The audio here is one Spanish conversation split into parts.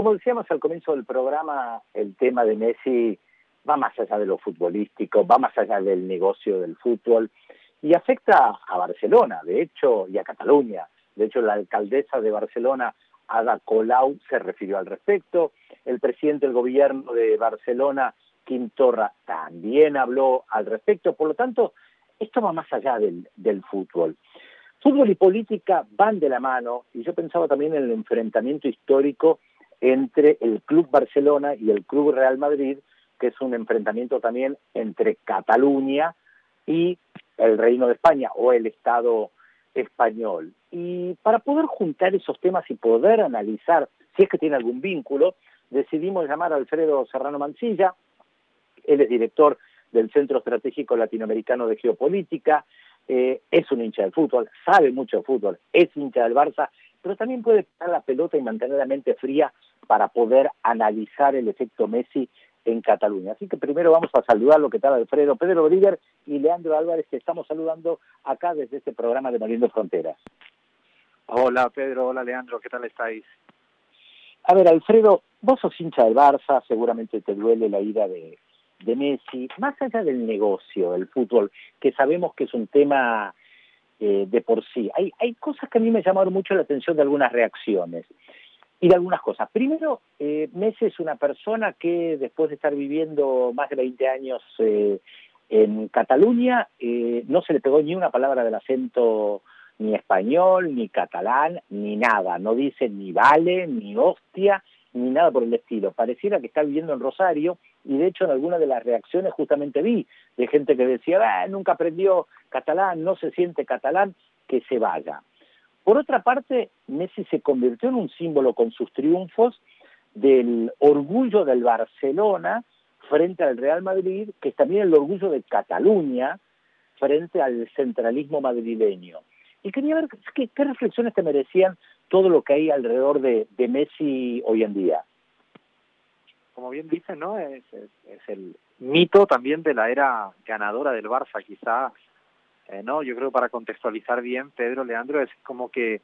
como decíamos al comienzo del programa, el tema de Messi va más allá de lo futbolístico, va más allá del negocio del fútbol y afecta a Barcelona, de hecho, y a Cataluña. De hecho, la alcaldesa de Barcelona, Ada Colau, se refirió al respecto. El presidente del gobierno de Barcelona, Quim Torra, también habló al respecto. Por lo tanto, esto va más allá del, del fútbol. Fútbol y política van de la mano, y yo pensaba también en el enfrentamiento histórico entre el Club Barcelona y el Club Real Madrid, que es un enfrentamiento también entre Cataluña y el Reino de España o el Estado español. Y para poder juntar esos temas y poder analizar si es que tiene algún vínculo, decidimos llamar a Alfredo Serrano Mancilla, él es director del Centro Estratégico Latinoamericano de Geopolítica, eh, es un hincha del fútbol, sabe mucho de fútbol, es hincha del Barça, pero también puede parar la pelota y mantener la mente fría para poder analizar el efecto Messi en Cataluña. Así que primero vamos a saludar lo que tal Alfredo Pedro Rodríguez y Leandro Álvarez, que estamos saludando acá desde este programa de Moliendo Fronteras. Hola Pedro, hola Leandro, ¿qué tal estáis? A ver, Alfredo, vos sos hincha del Barça, seguramente te duele la ida de, de Messi, más allá del negocio, del fútbol, que sabemos que es un tema eh, de por sí. Hay, hay cosas que a mí me llamaron mucho la atención de algunas reacciones y de algunas cosas. Primero, eh, Messi es una persona que después de estar viviendo más de 20 años eh, en Cataluña, eh, no se le pegó ni una palabra del acento ni español, ni catalán, ni nada. No dice ni vale, ni hostia, ni nada por el estilo. Pareciera que está viviendo en Rosario y de hecho en algunas de las reacciones justamente vi de gente que decía, ah, nunca aprendió catalán, no se siente catalán, que se vaya. Por otra parte, Messi se convirtió en un símbolo con sus triunfos del orgullo del Barcelona frente al Real Madrid, que es también el orgullo de Cataluña frente al centralismo madrileño. Y quería ver qué, qué reflexiones te merecían todo lo que hay alrededor de, Messi hoy en día. Como bien dicen, ¿no? Es, es, es, el mito también de la era ganadora del Barça, quizá eh, no, yo creo para contextualizar bien, Pedro, Leandro, es como que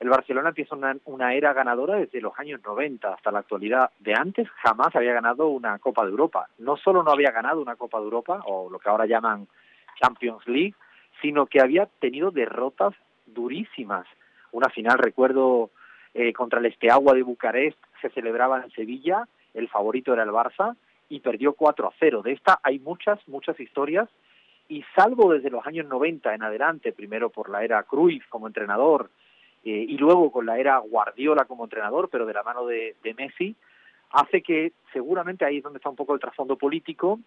el Barcelona empieza una, una era ganadora desde los años 90 hasta la actualidad. De antes jamás había ganado una Copa de Europa. No solo no había ganado una Copa de Europa, o lo que ahora llaman Champions League, sino que había tenido derrotas durísimas. Una final, recuerdo, eh, contra el Esteagua de Bucarest, se celebraba en Sevilla, el favorito era el Barça, y perdió 4 a 0. De esta hay muchas, muchas historias y salvo desde los años 90 en adelante, primero por la era Cruyff como entrenador eh, y luego con la era Guardiola como entrenador, pero de la mano de, de, Messi, hace que seguramente ahí es donde está un poco el trasfondo político,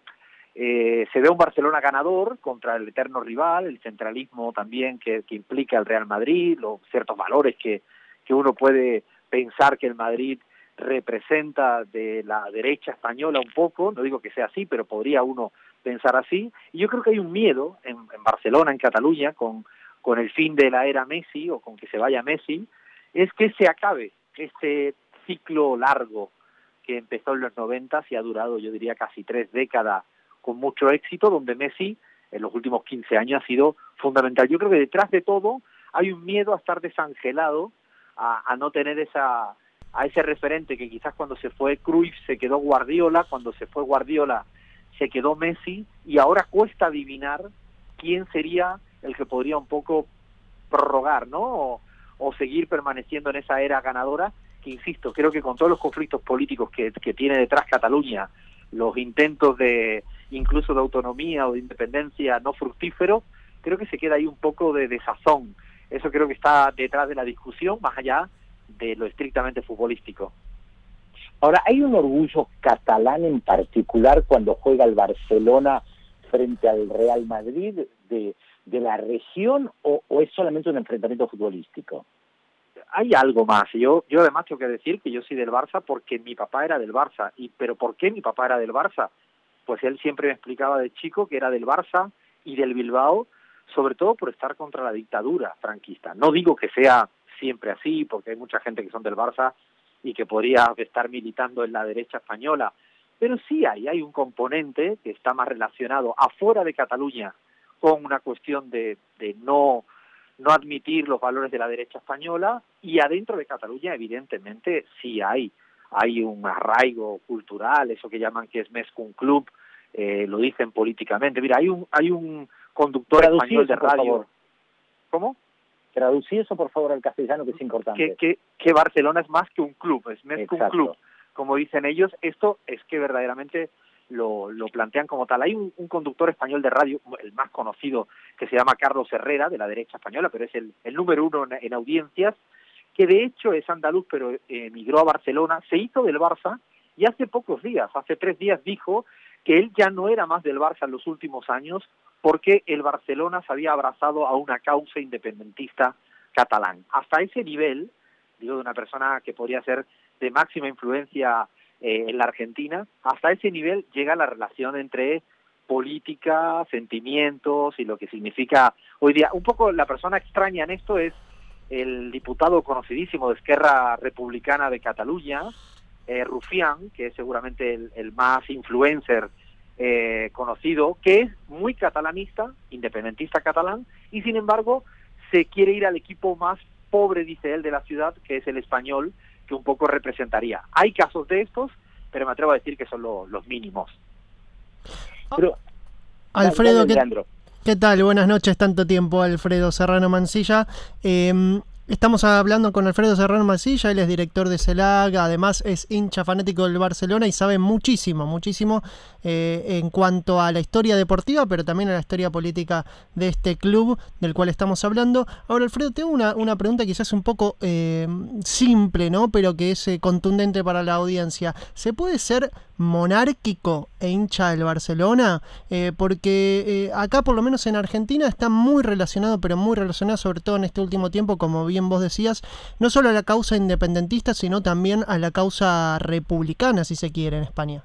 eh, se ve un Barcelona ganador contra el eterno rival, el centralismo también que, que implica el Real Madrid, los ciertos valores que, que uno puede pensar que el Madrid representa de la derecha española un poco, no digo que sea así, pero podría uno pensar así. Y yo creo que hay un miedo en, Barcelona, en Cataluña, con, con el fin de la era Messi o con que se vaya Messi, es que se acabe este ciclo largo que empezó en los 90 y ha durado, yo diría, casi tres décadas con mucho éxito, donde Messi en los últimos 15 años ha sido fundamental. Yo creo que detrás de todo hay un miedo a estar desangelado, a, no tener esa a ese referente que quizás cuando se fue Cruyff se quedó Guardiola, cuando se fue Guardiola se quedó Messi y ahora cuesta adivinar quién sería el que podría un poco prorrogar, ¿no? O, seguir permaneciendo en esa era ganadora, que insisto, creo que con todos los conflictos políticos que tiene detrás Cataluña, los intentos de incluso de autonomía o de independencia no fructíferos, creo que se queda ahí un poco de desazón. Eso creo que está detrás de la discusión, más allá de lo estrictamente futbolístico. Ahora, ¿hay un orgullo catalán en particular cuando juega el Barcelona frente al Real Madrid de, de la región o, o, es solamente un enfrentamiento futbolístico? Hay algo más. Yo, yo además tengo que decir que yo soy del Barça porque mi papá era del Barça. y ¿Pero por qué mi papá era del Barça? Pues él siempre me explicaba de chico que era del Barça y del Bilbao, sobre todo por estar contra la dictadura franquista. No digo que sea siempre así, porque hay mucha gente que son del Barça y que podría estar militando en la derecha española. Pero sí hay, hay un componente que está más relacionado afuera de Cataluña con una cuestión de, de no, no admitir los valores de la derecha española y adentro de Cataluña evidentemente sí hay hay un arraigo cultural, eso que llaman que es un Club, eh, lo dicen políticamente. Mira, hay un, hay un conductor español de radio. ¿Cómo? Traducí eso, por favor, al castellano, que es importante. Que, que, Barcelona es más que un club, es más que un club. Como dicen ellos, esto es que verdaderamente lo, lo plantean como tal. Hay un, conductor español de radio, el más conocido, que se llama Carlos Herrera, de la derecha española, pero es el, el número uno en, audiencias, que de hecho es andaluz, pero emigró a Barcelona, se hizo del Barça y hace pocos días, hace tres días, dijo que él ya no era más del Barça en los últimos años porque el Barcelona se había abrazado a una causa independentista catalán. Hasta ese nivel, digo, de una persona que podría ser de máxima influencia eh, en la Argentina, hasta ese nivel llega la relación entre política, sentimientos y lo que significa hoy día. Un poco la persona extraña en esto es el diputado conocidísimo de Esquerra Republicana de Cataluña, eh, Rufián, que es seguramente el, más influencer eh, conocido, que es muy catalanista, independentista catalán, y sin embargo se quiere ir al equipo más pobre, dice él, de la ciudad, que es el español, que un poco representaría. Hay casos de estos, pero me atrevo a decir que son los mínimos. Pero, Alfredo, ¿qué, tal? Buenas noches, tanto tiempo, Alfredo Serrano Mancilla. Eh, Estamos hablando con Alfredo Serrano Masilla, él es director de CELAG, además es hincha fanático del Barcelona y sabe muchísimo, muchísimo eh, en cuanto a la historia deportiva, pero también a la historia política de este club del cual estamos hablando. Ahora, Alfredo, tengo una, una pregunta quizás un poco eh, simple, ¿no? Pero que es eh, contundente para la audiencia. ¿Se puede ser monárquico e hincha del Barcelona? porque acá, por lo menos en Argentina, está muy relacionado, pero muy relacionado, sobre todo en este último tiempo, como bien vos decías, no solo a la causa independentista, sino también a la causa republicana, si se quiere, en España.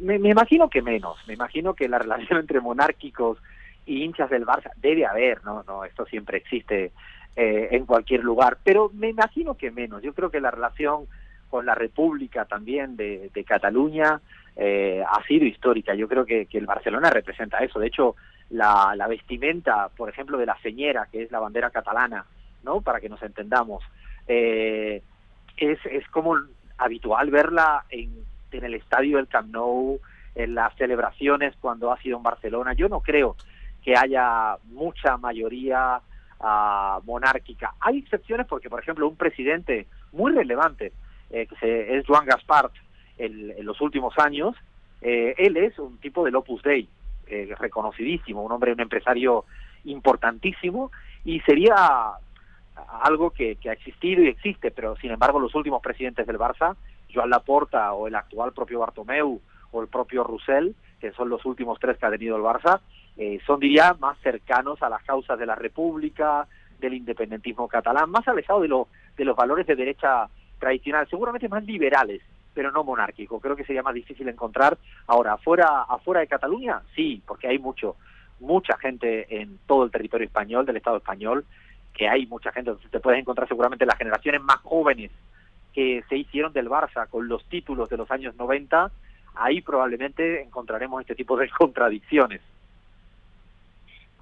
Me, imagino que menos, me imagino que la relación entre monárquicos y hinchas del Barça debe haber, ¿no? no Esto siempre existe eh, en cualquier lugar, pero me imagino que menos. Yo creo que la relación con la República también de, Cataluña eh, ha sido histórica. Yo creo que, el Barcelona representa eso. De hecho, la, vestimenta, por ejemplo, de la señera, que es la bandera catalana, ¿no? Para que nos entendamos. Eh, es, como habitual verla en, en el estadio del Camp Nou, en las celebraciones cuando ha sido en Barcelona. Yo no creo que haya mucha mayoría uh, monárquica. Hay excepciones porque, por ejemplo, un presidente muy relevante, eh, que es Joan Gaspart, en los últimos años, eh, él es un tipo del Opus Dei, eh, reconocidísimo, un hombre, un empresario importantísimo, y sería algo que, ha existido y existe, pero sin embargo los últimos presidentes del Barça, Joan Laporta o el actual propio Bartomeu o el propio Roussel, que son los últimos tres que ha tenido el Barça, eh, son diría más cercanos a las causas de la República, del independentismo catalán, más alejados de, lo, de los valores de derecha tradicional, seguramente más liberales, pero no monárquicos. Creo que sería más difícil encontrar. Ahora, afuera, afuera de Cataluña, sí, porque hay mucho, mucha gente en todo el territorio español, del Estado español, que hay mucha gente, te puedes encontrar seguramente las generaciones más jóvenes que se hicieron del Barça con los títulos de los años 90, ahí probablemente encontraremos este tipo de contradicciones.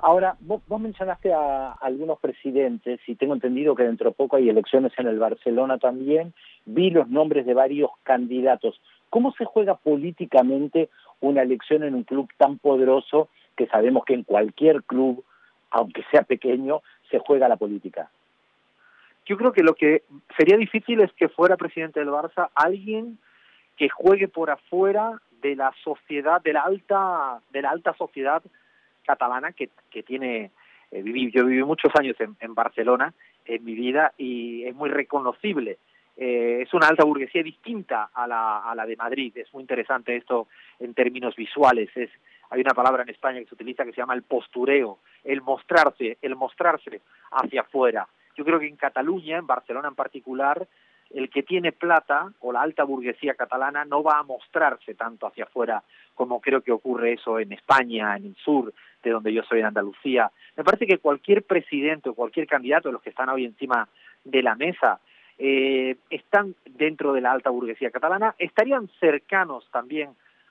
Ahora, vos, mencionaste a, algunos presidentes y tengo entendido que dentro de poco hay elecciones en el Barcelona también. Vi los nombres de varios candidatos. ¿Cómo se juega políticamente una elección en un club tan poderoso que sabemos que en cualquier club, aunque sea pequeño, se juega la política? Yo creo que lo que sería difícil es que fuera presidente del Barça alguien que juegue por afuera de la sociedad, de la alta, de la alta sociedad catalana que, que tiene, eh, yo viví muchos años en, Barcelona en mi vida y es muy reconocible. Eh, es una alta burguesía distinta a la, a la de Madrid. Es muy interesante esto en términos visuales. Es, hay una palabra en España que se utiliza que se llama el postureo, el mostrarse, el mostrarse hacia afuera. Yo creo que en Cataluña, en Barcelona en particular, el que tiene plata o la alta burguesía catalana no va a mostrarse tanto hacia afuera como creo que ocurre eso en España, en el sur, de donde yo soy, en Andalucía. Me parece que cualquier presidente o cualquier candidato de los que están hoy encima de la mesa eh, están dentro de la alta burguesía catalana, estarían cercanos también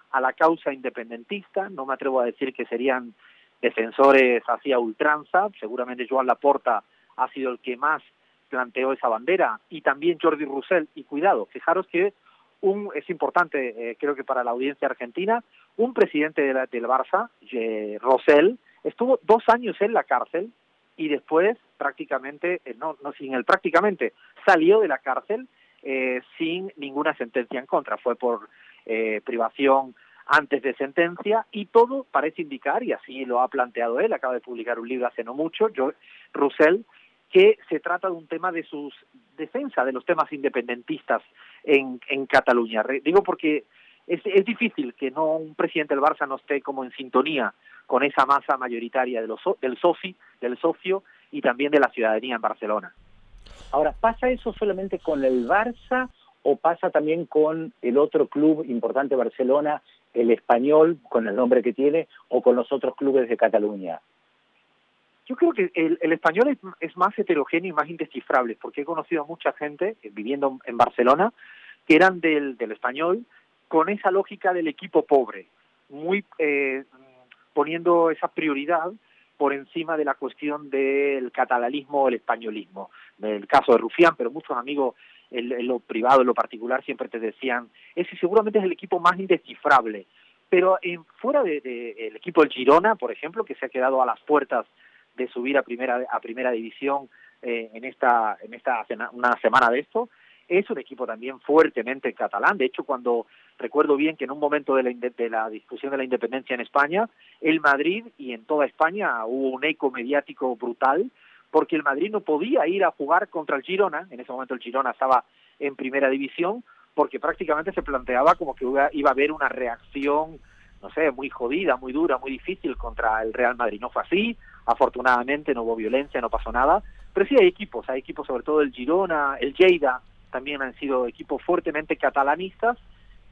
a la causa independentista, no me atrevo a decir que serían defensores hacia ultranza, seguramente Joan Laporta ha sido el que más planteó esa bandera, y también Jordi Roussel, y cuidado, fijaros que un, es importante, eh, creo que para la audiencia argentina, un presidente de del Barça, eh, Rosell, estuvo dos años en la cárcel y después prácticamente, eh, no, no sin él prácticamente, salió de la cárcel eh, sin ninguna sentencia en contra. Fue por eh, privación antes de sentencia y todo parece indicar, y así lo ha planteado él, acaba de publicar un libro hace no mucho, yo, Russell, que se trata de un tema de sus defensa de los temas independentistas en, en Cataluña. Digo porque es, difícil que no un presidente del Barça no esté como en sintonía con esa masa mayoritaria de los, del, soci, del socio y también de la ciudadanía en Barcelona. Ahora, ¿pasa eso solamente con el Barça o pasa también con el otro club importante Barcelona, el español, con el nombre que tiene, o con los otros clubes de Cataluña? Yo creo que el, español es, más heterogéneo y más indescifrable, porque he conocido a mucha gente eh, viviendo en Barcelona que eran del, del español con esa lógica del equipo pobre, muy eh, poniendo esa prioridad por encima de la cuestión del catalanismo o el españolismo. El caso de Rufián, pero muchos amigos en, lo privado, en lo particular, siempre te decían, ese seguramente es el equipo más indescifrable. Pero en, fuera del de, el equipo del Girona, por ejemplo, que se ha quedado a las puertas de subir a primera, a primera división eh, en esta, en esta una semana de esto, es un equipo también fuertemente catalán. De hecho, cuando recuerdo bien que en un momento de la, de la discusión de la independencia en España, el Madrid y en toda España hubo un eco mediático brutal, porque el Madrid no podía ir a jugar contra el Girona, en ese momento el Girona estaba en primera división, porque prácticamente se planteaba como que iba a haber una reacción, no sé, muy jodida, muy dura, muy difícil contra el Real Madrid. No fue así, afortunadamente no hubo violencia, no pasó nada, pero sí hay equipos, hay equipos sobre todo el Girona, el Lleida, también han sido equipos fuertemente catalanistas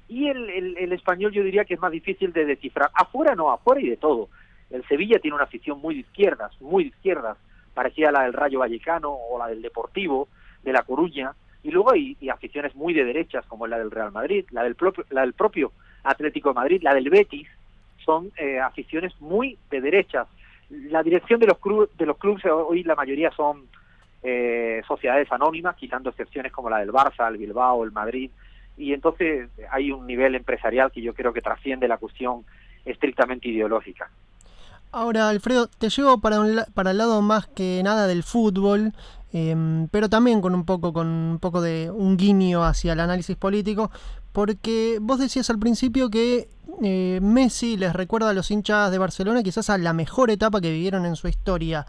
y el, el, español yo diría que es más difícil de descifrar. Afuera no, afuera y de todo. El Sevilla tiene una afición muy de izquierdas, muy de izquierdas, parecida a la del Rayo Vallecano o la del Deportivo de La Coruña, y luego hay aficiones muy de derechas como la del Real Madrid, la del propio, la del propio Atlético de Madrid, la del Betis, son eh, aficiones muy de derechas. La dirección de los, de los clubes hoy la mayoría son eh, sociedades anónimas, quitando excepciones como la del Barça, el Bilbao, el Madrid, y entonces hay un nivel empresarial que yo creo que trasciende la cuestión estrictamente ideológica. Ahora, Alfredo, te llevo para, un, para el lado más que nada del fútbol, em, pero también con un poco con un poco de un guiño hacia el análisis político, porque vos decías al principio que eh, Messi les recuerda a los hinchas de Barcelona quizás a la mejor etapa que vivieron en su historia.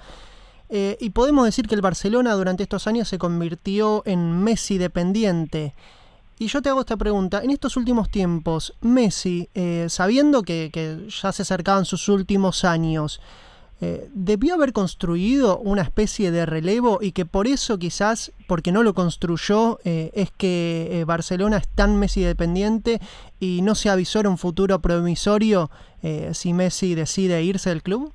Eh, y podemos decir que el Barcelona durante estos años se convirtió en Messi dependiente. Y yo te hago esta pregunta, en estos últimos tiempos, Messi, eh, sabiendo que, ya se acercaban sus últimos años, eh, ¿debió haber construido una especie de relevo y que por eso quizás, porque no lo construyó, es que Barcelona es tan Messi dependiente y no se avisó un futuro promisorio si Messi decide irse del club?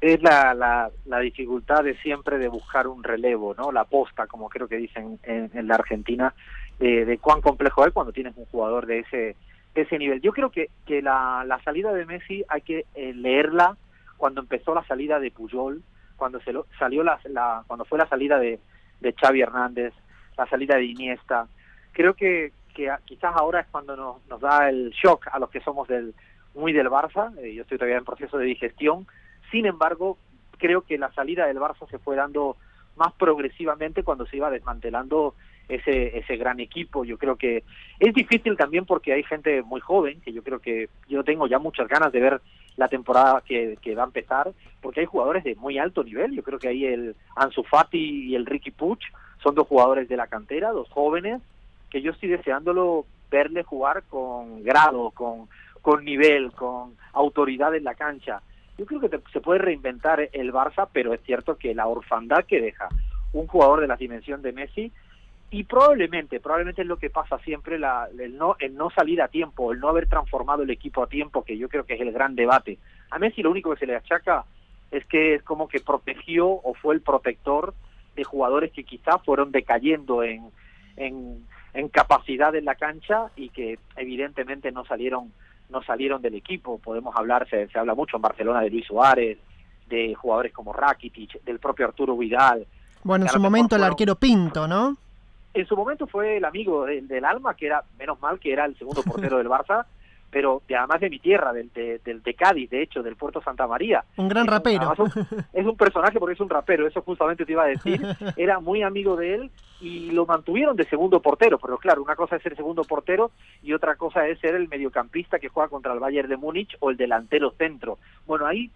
es la, la, la, dificultad de siempre de buscar un relevo, ¿no? La posta, como creo que dicen en, en la Argentina, de, cuán complejo es cuando tienes un jugador de ese, de ese nivel. Yo creo que, que la, la salida de Messi hay que eh, leerla cuando empezó la salida de Puyol, cuando se lo, salió la, cuando fue la salida de, de Xavi Hernández, la salida de Iniesta. Creo que, que quizás ahora es cuando nos, nos da el shock a los que somos del muy del Barça. Eh, yo estoy todavía en proceso de digestión sin embargo, creo que la salida del Barça se fue dando más progresivamente cuando se iba desmantelando ese, ese gran equipo. Yo creo que es difícil también porque hay gente muy joven, que yo creo que yo tengo ya muchas ganas de ver la temporada que, que va a empezar, porque hay jugadores de muy alto nivel. Yo creo que ahí el Ansu Fati y el Ricky Puch son dos jugadores de la cantera, dos jóvenes, que yo estoy deseándolo verle jugar con grado, con, con nivel, con autoridad en la cancha yo creo que se puede reinventar el Barça, pero es cierto que la orfandad que deja un jugador de la dimensión de Messi y probablemente, probablemente es lo que pasa siempre, la, el, no, el no salir a tiempo, el no haber transformado el equipo a tiempo, que yo creo que es el gran debate. A Messi lo único que se le achaca es que es como que protegió o fue el protector de jugadores que quizá fueron decayendo en, en, en capacidad en la cancha y que evidentemente no salieron no salieron del equipo. Podemos hablar, se, habla mucho en Barcelona de Luis Suárez, de jugadores como Rakitic, del propio Arturo Vidal. Bueno, en su momento el arquero Pinto, ¿no? En su momento fue el amigo del alma, que era, menos mal que era el segundo portero del Barça, pero además de mi tierra, del, de, de Cádiz, de hecho, del puerto Santa María. Un gran rapero. es un personaje porque es un rapero, eso justamente te iba a decir. Era muy amigo de él y lo mantuvieron de segundo portero, pero claro, una cosa es ser segundo portero y otra cosa es ser el mediocampista que juega contra el Bayern de Múnich o el delantero centro. Bueno, ahí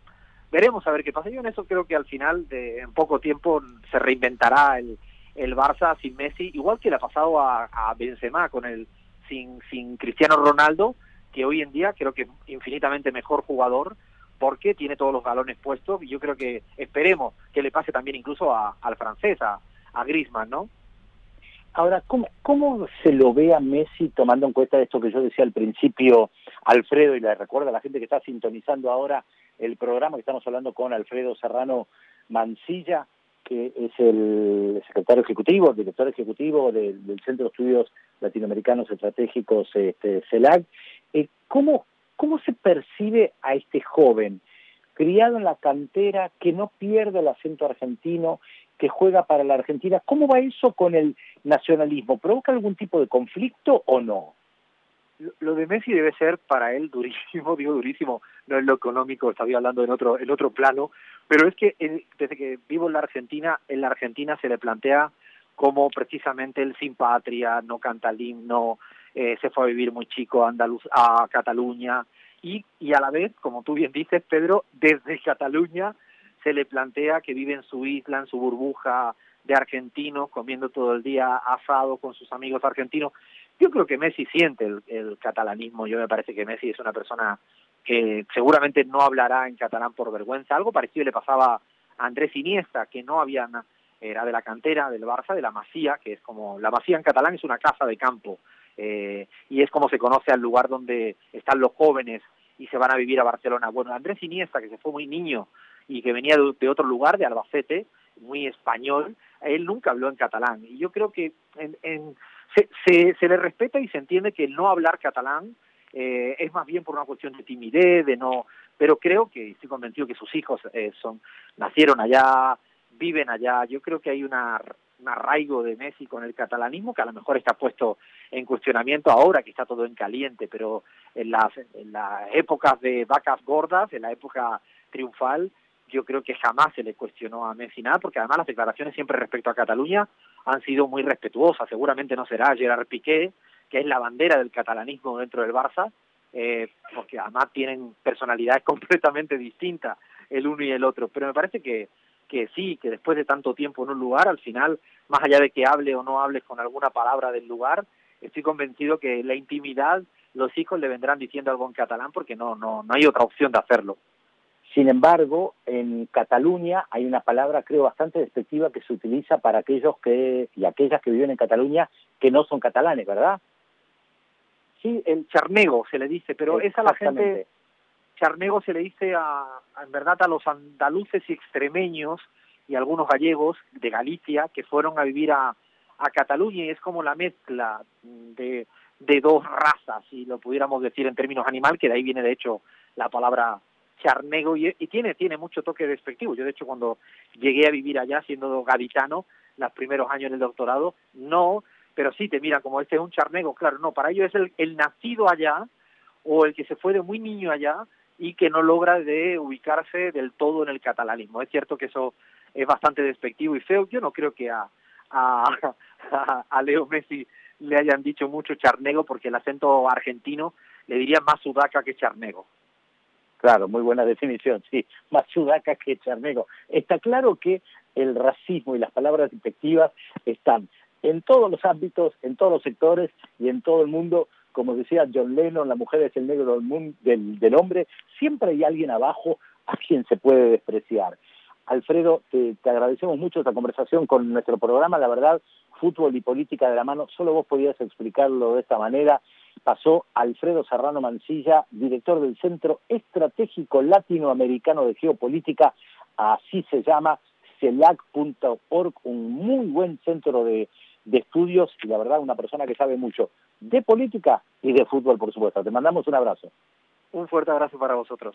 veremos a ver qué pasa. Yo en eso creo que al final, de, en poco tiempo, se reinventará el, el Barça sin Messi, igual que le ha pasado a, Benzema con el sin, sin Cristiano Ronaldo, que hoy en día creo que es infinitamente mejor jugador porque tiene todos los galones puestos y yo creo que esperemos que le pase también incluso a, al francés, a, a ¿no? Ahora, ¿cómo, ¿cómo se lo ve a Messi tomando en cuenta esto que yo decía al principio, Alfredo, y le recuerda a la gente que está sintonizando ahora el programa que estamos hablando con Alfredo Serrano Mancilla, que es el secretario ejecutivo, el director ejecutivo del Centro de Estudios Latinoamericanos Estratégicos, este, CELAC. Eh, ¿cómo, ¿Cómo se percibe a este joven, criado en la cantera, que no pierde el acento argentino, que juega para la Argentina? ¿Cómo va eso con el nacionalismo? ¿Provoca algún tipo de conflicto o no? Lo de Messi debe ser para él durísimo, digo durísimo, no es lo económico, estaba hablando en otro, en otro plano, pero es que desde que vivo en la Argentina, en la Argentina se le plantea como precisamente el sin patria, no canta el himno, eh, se fue a vivir muy chico a, Andaluz, a Cataluña y, y a la vez, como tú bien dices, Pedro, desde Cataluña se le plantea que vive en su isla, en su burbuja de argentinos, comiendo todo el día asado con sus amigos argentinos. Yo creo que Messi siente el, catalanismo, yo me parece que Messi es una persona que seguramente no hablará en catalán por vergüenza. Algo parecido le pasaba a Andrés Iniesta, que no había era de la cantera del Barça, de la Masía, que es como la Masía en catalán es una casa de campo eh, y es como se conoce al lugar donde están los jóvenes y se van a vivir a Barcelona. Bueno, Andrés Iniesta, que se fue muy niño y que venía de, otro lugar, de Albacete, muy español, él nunca habló en catalán y yo creo que en, en se, se, le respeta y se entiende que el no hablar catalán eh, es más bien por una cuestión de timidez, de no, pero creo que estoy convencido que sus hijos eh, son nacieron allá, viven allá. Yo creo que hay una, un arraigo de Messi con el catalanismo que a lo mejor está puesto en cuestionamiento ahora que está todo en caliente, pero en las, en las épocas de vacas gordas, en la época triunfal, yo creo que jamás se le cuestionó a Messi nada, porque además las declaraciones siempre respecto a Cataluña han sido muy respetuosas. Seguramente no será Gerard Piqué, que es la bandera del catalanismo dentro del Barça, eh, porque además tienen personalidades completamente distintas el uno y el otro. Pero me parece que, que sí, que después de tanto tiempo en un lugar, al final, más allá de que hable o no hables con alguna palabra del lugar, estoy convencido que la intimidad los hijos le vendrán diciendo algo en catalán porque no, no, no hay otra opción de hacerlo. Sin embargo, en Cataluña hay una palabra, creo, bastante despectiva que se utiliza para aquellos que y aquellas que viven en Cataluña que no son catalanes, ¿verdad? Sí, el charnego se le dice, pero es a la gente, charnego se le dice a, en verdad a los andaluces y extremeños y algunos gallegos de Galicia que fueron a vivir a, a Cataluña y es como la mezcla de, de dos razas, si lo pudiéramos decir en términos animal, que de ahí viene de hecho la palabra charnego y, tiene, tiene mucho toque despectivo. Yo, de hecho, cuando llegué a vivir allá, siendo gaditano, los primeros años del doctorado, no, pero sí te mira como este es un charnego, claro, no, para ellos es el, el nacido allá o el que se fue de muy niño allá y que no logra de ubicarse del todo en el catalanismo. Es cierto que eso es bastante despectivo y feo. Yo no creo que a, a, a Leo Messi le hayan dicho mucho charnego porque el acento argentino le diría más sudaca que charnego. Claro, muy buena definición, sí, más sudaca que charnego. Está claro que el racismo y las palabras despectivas están en todos los ámbitos, en todos los sectores y en todo el mundo. Como decía John Lennon, la mujer es el negro del, mundo, del, hombre, siempre hay alguien abajo a quien se puede despreciar. Alfredo, te, agradecemos mucho esta conversación con nuestro programa, la verdad, fútbol y política de la mano, solo vos podías explicarlo de esta manera pasó Alfredo Serrano Mancilla, director del Centro Estratégico Latinoamericano de Geopolítica, así se llama, CELAC.org, un muy buen centro de, de estudios y la verdad una persona que sabe mucho de política y de fútbol, por supuesto. Te mandamos un abrazo. Un fuerte abrazo para vosotros.